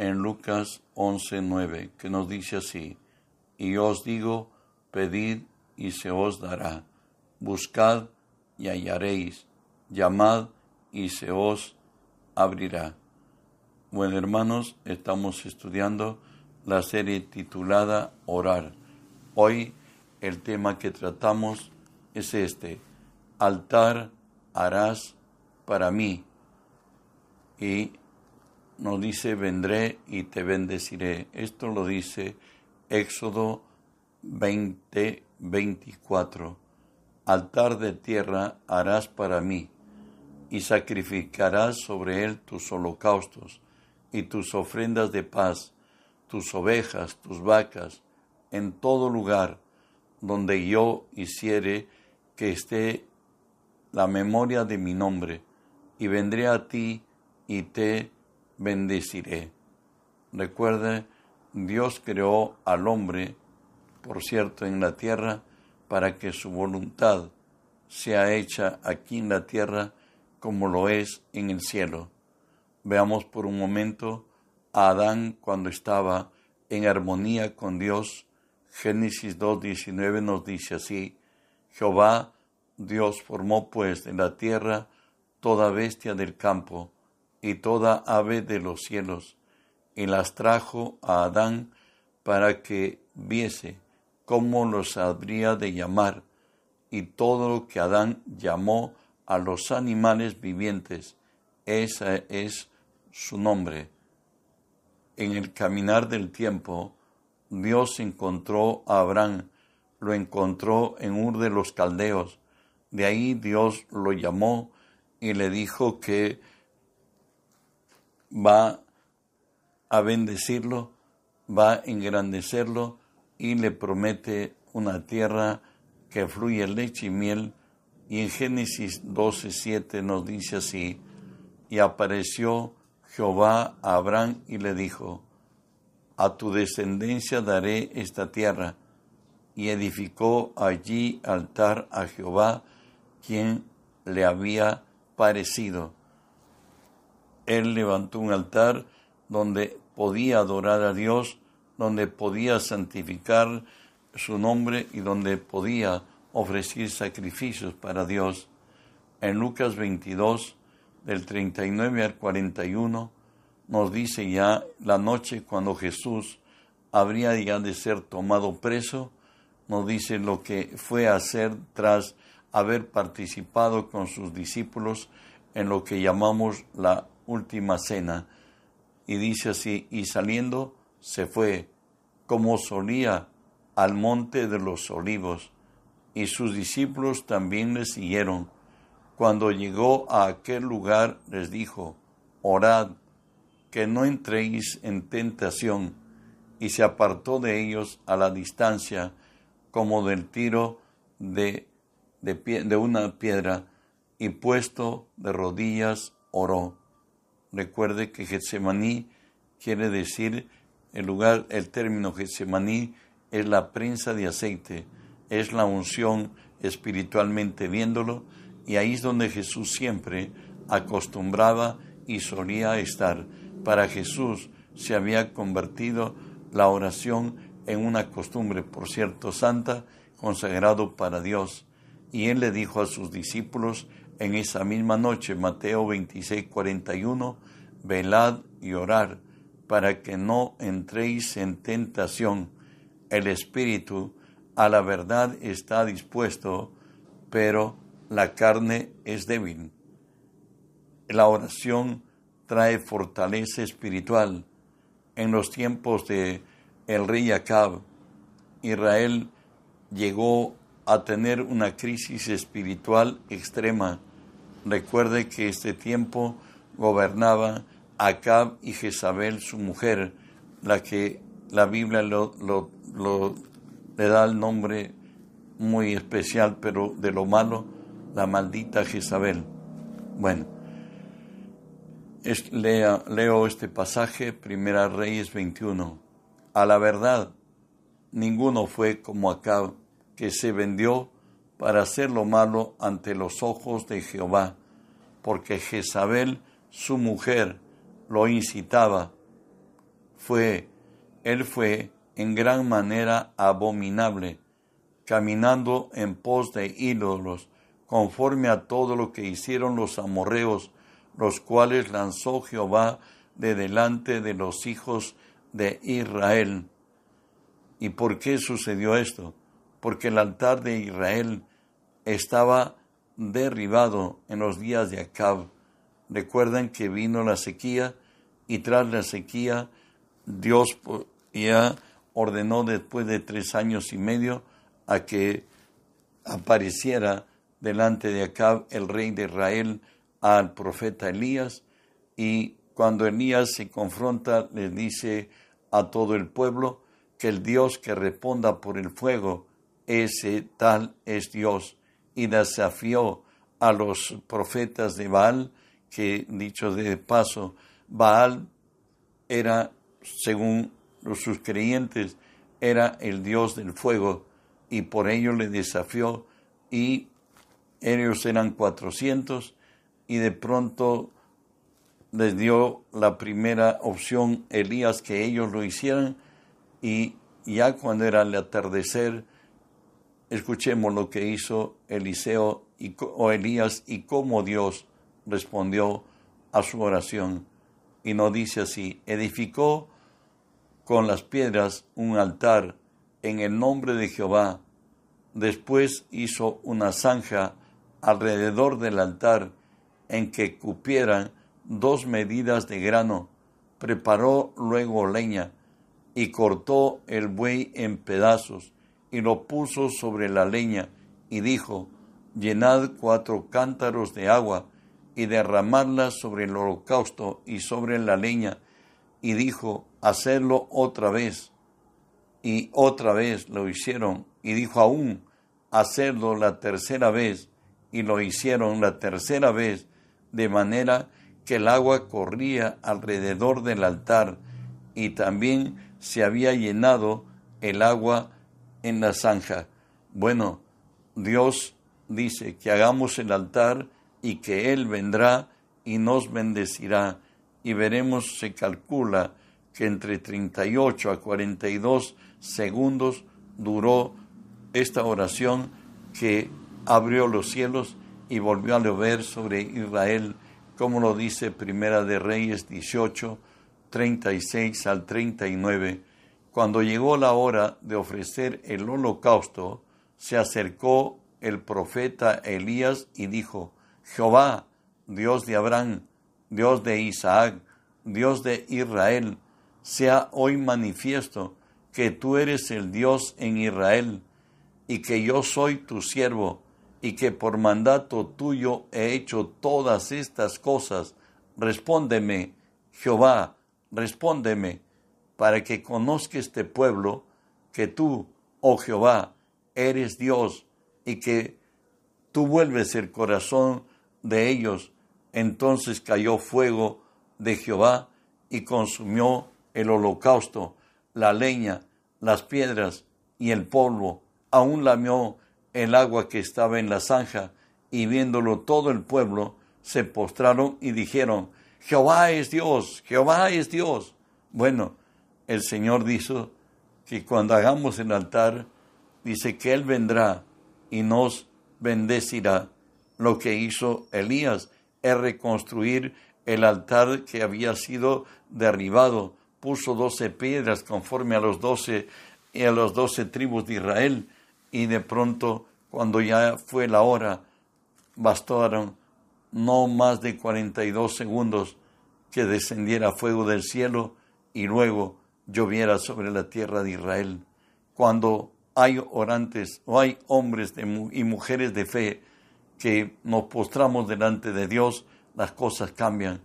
en Lucas 11:9, que nos dice así, y os digo, pedid y se os dará, buscad y hallaréis, llamad y se os abrirá. Bueno, hermanos, estamos estudiando la serie titulada Orar. Hoy el tema que tratamos es este, altar harás para mí. Y nos dice, vendré y te bendeciré. Esto lo dice Éxodo 20, 24. Altar de tierra harás para mí, y sacrificarás sobre él tus holocaustos y tus ofrendas de paz, tus ovejas, tus vacas, en todo lugar donde yo hiciere que esté la memoria de mi nombre, y vendré a ti y te bendeciré. Recuerde, Dios creó al hombre, por cierto, en la tierra, para que su voluntad sea hecha aquí en la tierra como lo es en el cielo. Veamos por un momento a Adán cuando estaba en armonía con Dios. Génesis 2.19 nos dice así, Jehová Dios formó pues de la tierra toda bestia del campo, y toda ave de los cielos, y las trajo a Adán para que viese cómo los habría de llamar, y todo lo que Adán llamó a los animales vivientes, ese es su nombre. En el caminar del tiempo, Dios encontró a Abraham, lo encontró en Ur de los Caldeos, de ahí Dios lo llamó y le dijo que va a bendecirlo, va a engrandecerlo y le promete una tierra que fluye leche y miel. Y en Génesis 12:7 nos dice así: Y apareció Jehová a Abraham y le dijo: A tu descendencia daré esta tierra. Y edificó allí altar a Jehová, quien le había parecido él levantó un altar donde podía adorar a Dios, donde podía santificar su nombre y donde podía ofrecer sacrificios para Dios. En Lucas 22, del 39 al 41, nos dice ya la noche cuando Jesús habría ya de ser tomado preso, nos dice lo que fue a hacer tras haber participado con sus discípulos en lo que llamamos la última cena. Y dice así, y saliendo se fue, como solía, al monte de los olivos, y sus discípulos también le siguieron. Cuando llegó a aquel lugar les dijo, orad, que no entréis en tentación, y se apartó de ellos a la distancia, como del tiro de, de, de una piedra, y puesto de rodillas oró. Recuerde que Getsemaní quiere decir el lugar, el término Getsemaní es la prensa de aceite, es la unción espiritualmente viéndolo, y ahí es donde Jesús siempre acostumbraba y solía estar. Para Jesús se había convertido la oración en una costumbre, por cierto, santa, consagrado para Dios. Y él le dijo a sus discípulos, en esa misma noche, Mateo 26, 41, velad y orad para que no entréis en tentación. El espíritu a la verdad está dispuesto, pero la carne es débil. La oración trae fortaleza espiritual. En los tiempos de el rey Acab, Israel llegó a tener una crisis espiritual extrema Recuerde que este tiempo gobernaba Acab y Jezabel, su mujer, la que la Biblia le da el nombre muy especial, pero de lo malo, la maldita Jezabel. Bueno, leo este pasaje, Primera Reyes 21. A la verdad, ninguno fue como Acab, que se vendió para hacer lo malo ante los ojos de Jehová, porque Jezabel, su mujer, lo incitaba. Fue, él fue en gran manera abominable, caminando en pos de ídolos, conforme a todo lo que hicieron los amorreos, los cuales lanzó Jehová de delante de los hijos de Israel. ¿Y por qué sucedió esto? Porque el altar de Israel estaba derribado en los días de Acab. Recuerdan que vino la sequía y tras la sequía Dios ya ordenó después de tres años y medio a que apareciera delante de Acab el rey de Israel al profeta Elías y cuando Elías se confronta le dice a todo el pueblo que el Dios que responda por el fuego, ese tal es Dios y desafió a los profetas de Baal que dicho de paso Baal era según sus creyentes era el dios del fuego y por ello le desafió y ellos eran 400 y de pronto les dio la primera opción Elías que ellos lo hicieran y ya cuando era el atardecer escuchemos lo que hizo Eliseo y, o Elías y cómo Dios respondió a su oración y no dice así edificó con las piedras un altar en el nombre de Jehová. Después hizo una zanja alrededor del altar en que cupieran dos medidas de grano. Preparó luego leña y cortó el buey en pedazos y lo puso sobre la leña y dijo, llenad cuatro cántaros de agua y derramadla sobre el holocausto y sobre la leña. Y dijo, hacerlo otra vez. Y otra vez lo hicieron. Y dijo aún, hacerlo la tercera vez. Y lo hicieron la tercera vez, de manera que el agua corría alrededor del altar y también se había llenado el agua en la zanja. Bueno, Dios dice que hagamos el altar y que Él vendrá y nos bendecirá. Y veremos, se calcula, que entre 38 a 42 segundos duró esta oración que abrió los cielos y volvió a llover sobre Israel, como lo dice Primera de Reyes 18, 36 al 39. Cuando llegó la hora de ofrecer el holocausto, se acercó el profeta Elías y dijo, Jehová, Dios de Abraham, Dios de Isaac, Dios de Israel, sea hoy manifiesto que tú eres el Dios en Israel y que yo soy tu siervo y que por mandato tuyo he hecho todas estas cosas. Respóndeme, Jehová, respóndeme, para que conozca este pueblo que tú, oh Jehová, eres Dios y que tú vuelves el corazón de ellos. Entonces cayó fuego de Jehová y consumió el holocausto, la leña, las piedras y el polvo, aún lamió el agua que estaba en la zanja, y viéndolo todo el pueblo, se postraron y dijeron, Jehová es Dios, Jehová es Dios. Bueno, el Señor dijo que cuando hagamos el altar, dice que Él vendrá y nos bendecirá. Lo que hizo Elías es reconstruir el altar que había sido derribado puso doce piedras conforme a los doce y a los doce tribus de Israel y de pronto cuando ya fue la hora bastaron no más de cuarenta y dos segundos que descendiera fuego del cielo y luego lloviera sobre la tierra de Israel. Cuando hay orantes o hay hombres y mujeres de fe que nos postramos delante de Dios, las cosas cambian.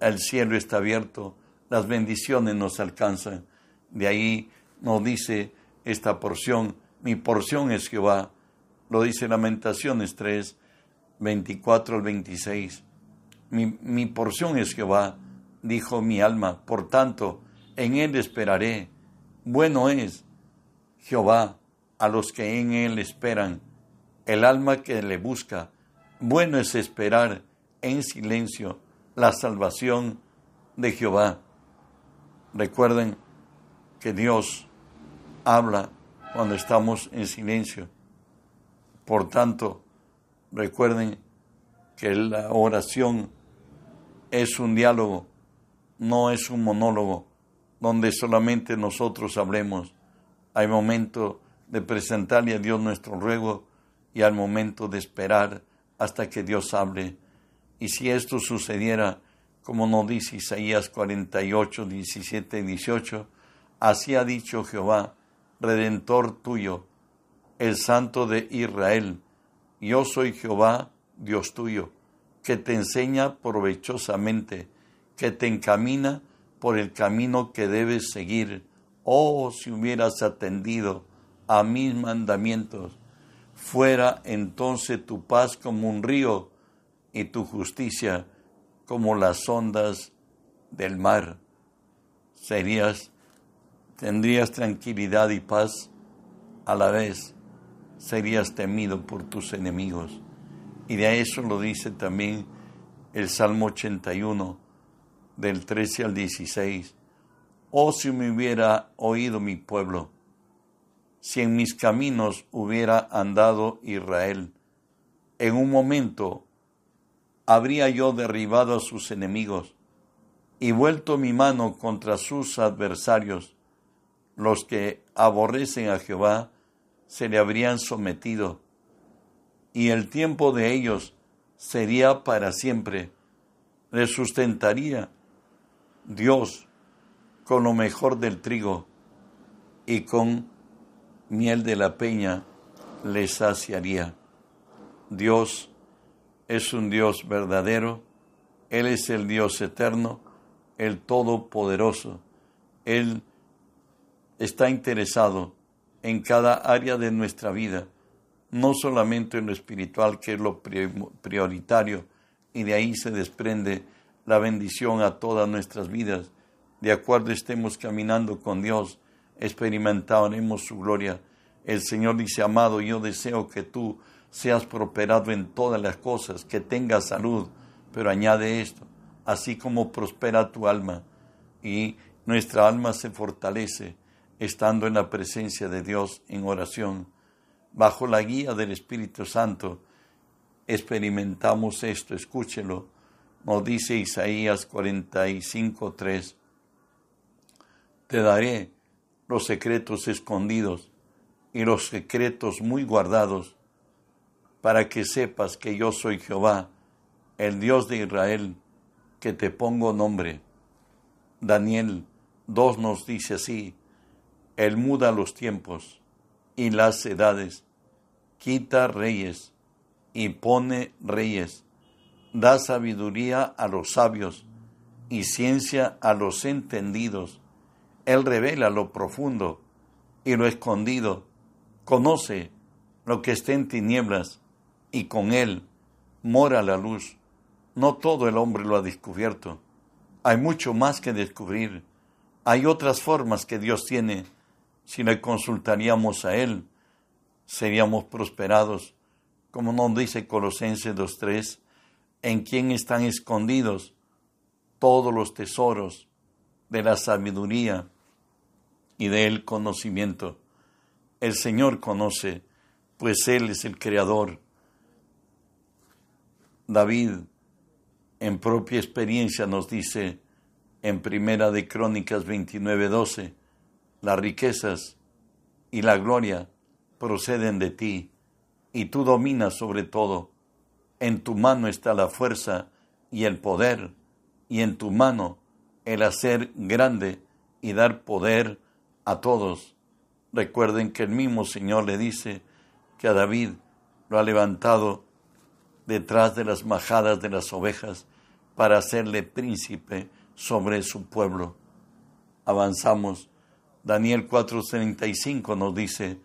El cielo está abierto, las bendiciones nos alcanzan. De ahí nos dice esta porción, mi porción es Jehová. Lo dice Lamentaciones 3, 24 al 26. Mi, mi porción es Jehová, dijo mi alma, por tanto, en él esperaré. Bueno es Jehová a los que en él esperan, el alma que le busca. Bueno es esperar en silencio la salvación de Jehová. Recuerden que Dios habla cuando estamos en silencio. Por tanto, recuerden que la oración es un diálogo, no es un monólogo donde solamente nosotros hablemos. Hay momento de presentarle a Dios nuestro ruego y al momento de esperar hasta que Dios hable. Y si esto sucediera, como nos dice Isaías 48, 17 y 18, así ha dicho Jehová, Redentor tuyo, el Santo de Israel, yo soy Jehová, Dios tuyo, que te enseña provechosamente, que te encamina por el camino que debes seguir. Oh, si hubieras atendido a mis mandamientos, fuera entonces tu paz como un río y tu justicia como las ondas del mar. Serías, tendrías tranquilidad y paz a la vez, serías temido por tus enemigos. Y de eso lo dice también el Salmo 81, del 13 al 16. Oh, si me hubiera oído mi pueblo, si en mis caminos hubiera andado Israel, en un momento habría yo derribado a sus enemigos y vuelto mi mano contra sus adversarios. Los que aborrecen a Jehová se le habrían sometido, y el tiempo de ellos sería para siempre. Les sustentaría Dios con lo mejor del trigo y con miel de la peña les saciaría. Dios es un Dios verdadero, Él es el Dios eterno, el Todopoderoso. Él está interesado en cada área de nuestra vida, no solamente en lo espiritual, que es lo prioritario, y de ahí se desprende la bendición a todas nuestras vidas. De acuerdo estemos caminando con Dios, experimentaremos su gloria. El Señor dice, amado, yo deseo que tú seas prosperado en todas las cosas, que tengas salud, pero añade esto, así como prospera tu alma y nuestra alma se fortalece estando en la presencia de Dios en oración, bajo la guía del Espíritu Santo, experimentamos esto, escúchelo, nos dice Isaías 45.3, te daré los secretos escondidos y los secretos muy guardados para que sepas que yo soy Jehová, el Dios de Israel, que te pongo nombre. Daniel 2 nos dice así, Él muda los tiempos y las edades, quita reyes y pone reyes, da sabiduría a los sabios y ciencia a los entendidos. Él revela lo profundo y lo escondido, conoce lo que está en tinieblas y con él mora la luz. No todo el hombre lo ha descubierto. Hay mucho más que descubrir. Hay otras formas que Dios tiene. Si le consultaríamos a Él, seríamos prosperados. Como nos dice Colosenses 2.3, en quien están escondidos todos los tesoros de la sabiduría y del conocimiento. El Señor conoce, pues Él es el Creador David, en propia experiencia, nos dice en Primera de Crónicas 29:12, las riquezas y la gloria proceden de ti, y tú dominas sobre todo. En tu mano está la fuerza y el poder, y en tu mano el hacer grande y dar poder a todos. Recuerden que el mismo Señor le dice que a David lo ha levantado detrás de las majadas de las ovejas para hacerle príncipe sobre su pueblo. Avanzamos. Daniel 4:35 nos dice,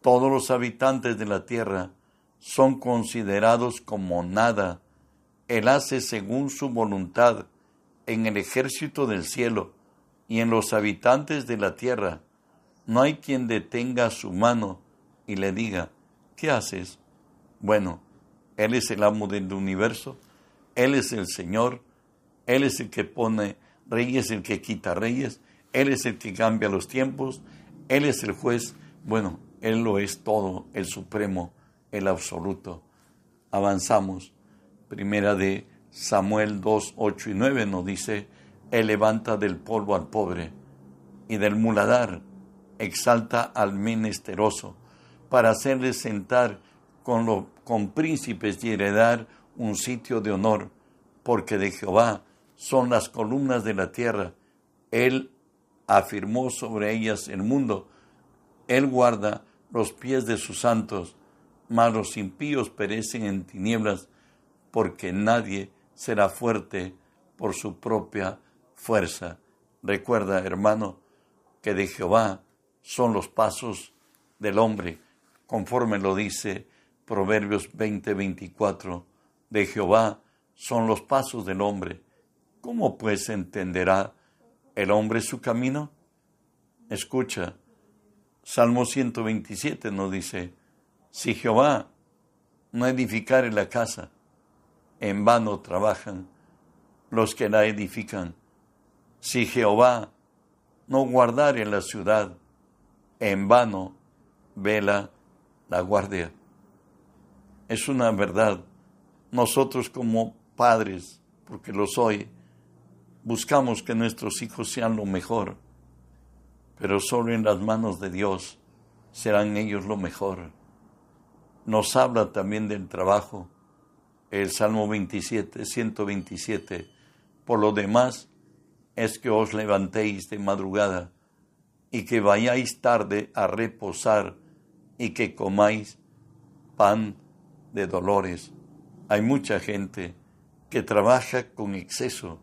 todos los habitantes de la tierra son considerados como nada. Él hace según su voluntad en el ejército del cielo y en los habitantes de la tierra. No hay quien detenga su mano y le diga, ¿qué haces? Bueno, Él es el amo del universo, Él es el Señor, Él es el que pone reyes, el que quita reyes, él es el que cambia los tiempos, Él es el juez, bueno, Él lo es todo, el supremo, el absoluto. Avanzamos. Primera de Samuel 2, 8 y 9 nos dice, Él levanta del polvo al pobre y del muladar exalta al menesteroso para hacerle sentar con, lo, con príncipes y heredar un sitio de honor, porque de Jehová son las columnas de la tierra. Él afirmó sobre ellas el mundo. Él guarda los pies de sus santos, mas los impíos perecen en tinieblas, porque nadie será fuerte por su propia fuerza. Recuerda, hermano, que de Jehová son los pasos del hombre, conforme lo dice Proverbios 20:24. De Jehová son los pasos del hombre. ¿Cómo pues entenderá el hombre su camino? Escucha, Salmo 127 nos dice, si Jehová no edificare la casa, en vano trabajan los que la edifican. Si Jehová no guardare la ciudad, en vano vela la guardia. Es una verdad. Nosotros como padres, porque lo soy, buscamos que nuestros hijos sean lo mejor, pero solo en las manos de Dios serán ellos lo mejor. Nos habla también del trabajo, el Salmo 27, 127. Por lo demás, es que os levantéis de madrugada y que vayáis tarde a reposar y que comáis pan de dolores. Hay mucha gente que trabaja con exceso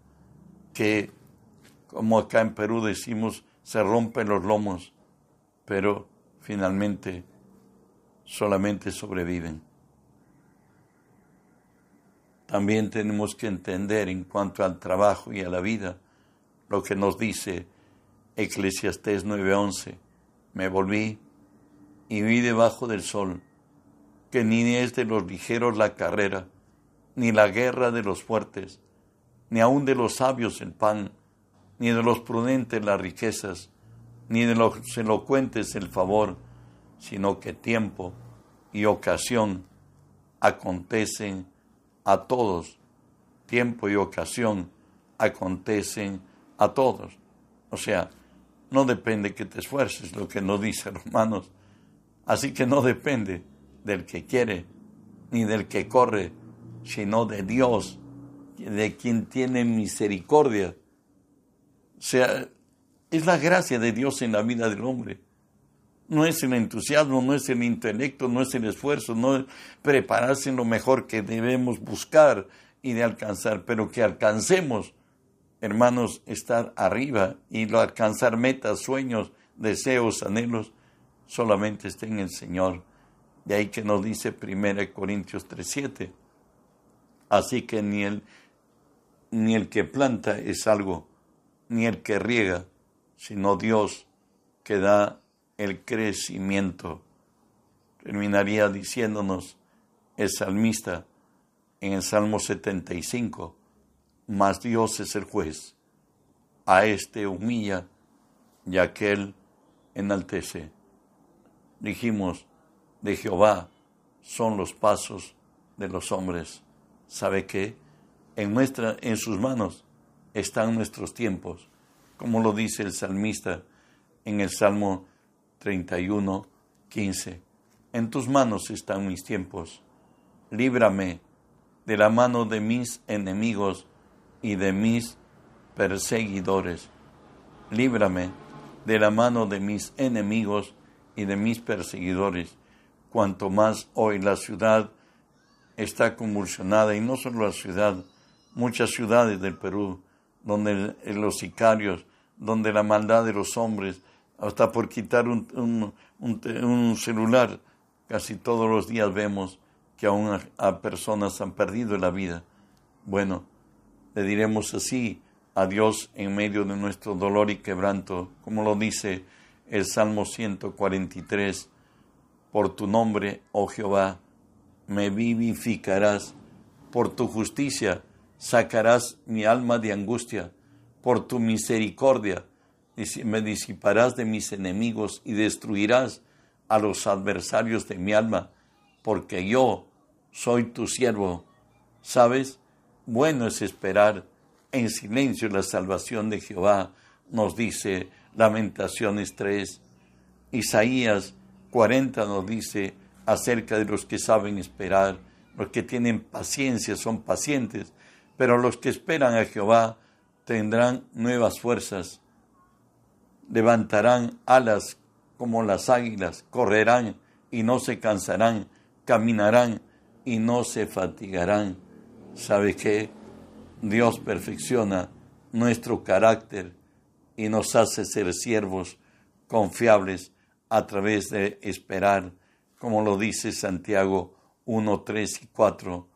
que, como acá en Perú decimos, se rompen los lomos, pero finalmente solamente sobreviven. También tenemos que entender en cuanto al trabajo y a la vida lo que nos dice Eclesiastés 9:11. Me volví y vi debajo del sol que ni es de los ligeros la carrera, ni la guerra de los fuertes, ni aun de los sabios el pan, ni de los prudentes las riquezas, ni de los elocuentes el favor, sino que tiempo y ocasión acontecen a todos. Tiempo y ocasión acontecen a todos. O sea, no depende que te esfuerces, lo que nos dice Romanos. Así que no depende del que quiere ni del que corre, sino de Dios de quien tiene misericordia. O sea, es la gracia de Dios en la vida del hombre. No es el entusiasmo, no es el intelecto, no es el esfuerzo, no es prepararse en lo mejor que debemos buscar y de alcanzar, pero que alcancemos, hermanos, estar arriba y alcanzar metas, sueños, deseos, anhelos, solamente está en el Señor. De ahí que nos dice 1 Corintios 3:7. Así que ni el ni el que planta es algo, ni el que riega, sino Dios que da el crecimiento. Terminaría diciéndonos el salmista en el Salmo 75, mas Dios es el juez, a este humilla y a aquel enaltece. Dijimos, de Jehová son los pasos de los hombres. ¿Sabe qué? en, nuestra, en sus manos están nuestros tiempos, como lo dice el salmista en el Salmo 31, 15. En tus manos están mis tiempos. Líbrame de la mano de mis enemigos y de mis perseguidores. Líbrame de la mano de mis enemigos y de mis perseguidores. Cuanto más hoy la ciudad está convulsionada, y no solo la ciudad, muchas ciudades del Perú, donde los sicarios, donde la maldad de los hombres hasta por quitar un, celular. Casi todos los días vemos que aún a, personas han perdido la vida. Bueno, le diremos así a Dios en medio de nuestro dolor y quebranto, como lo dice el Salmo 143, por tu nombre, oh Jehová, me vivificarás, por tu justicia sacarás mi alma de angustia, por tu misericordia me disiparás de mis enemigos y destruirás a los adversarios de mi alma, porque yo soy tu siervo. ¿Sabes? Bueno es esperar en silencio la salvación de Jehová, nos dice Lamentaciones 3. Isaías 40 nos dice acerca de los que saben esperar, los que tienen paciencia, son pacientes, pero los que esperan a Jehová tendrán nuevas fuerzas, levantarán alas como las águilas, correrán y no se cansarán, caminarán y no se fatigarán. ¿Sabe qué? Dios perfecciona nuestro carácter y nos hace ser siervos confiables a través de esperar, como lo dice Santiago 1, 3 y 4,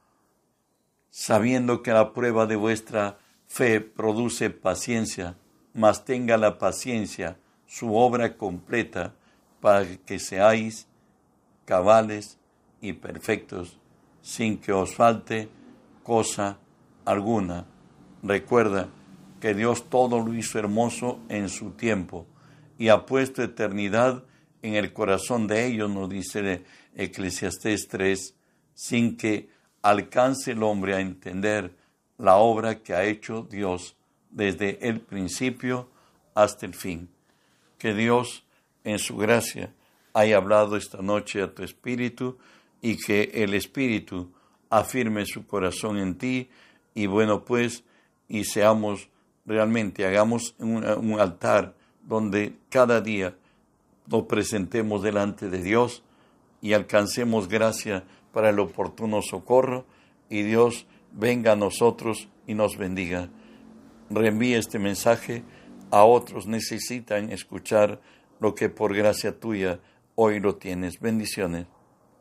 sabiendo que la prueba de vuestra fe produce paciencia, mas tenga la paciencia su obra completa para que seáis cabales y perfectos, sin que os falte cosa alguna. Recuerda que Dios todo lo hizo hermoso en su tiempo y ha puesto eternidad en el corazón de ellos, nos dice Eclesiastés 3, sin que alcance el hombre a entender la obra que ha hecho Dios desde el principio hasta el fin. Que Dios, en su gracia, haya hablado esta noche a tu espíritu y que el espíritu afirme su corazón en ti y bueno pues y seamos realmente, hagamos un, un altar donde cada día nos presentemos delante de Dios y alcancemos gracia para el oportuno socorro y Dios venga a nosotros y nos bendiga. Reenvíe este mensaje a otros necesitan escuchar lo que por gracia tuya hoy lo tienes. Bendiciones.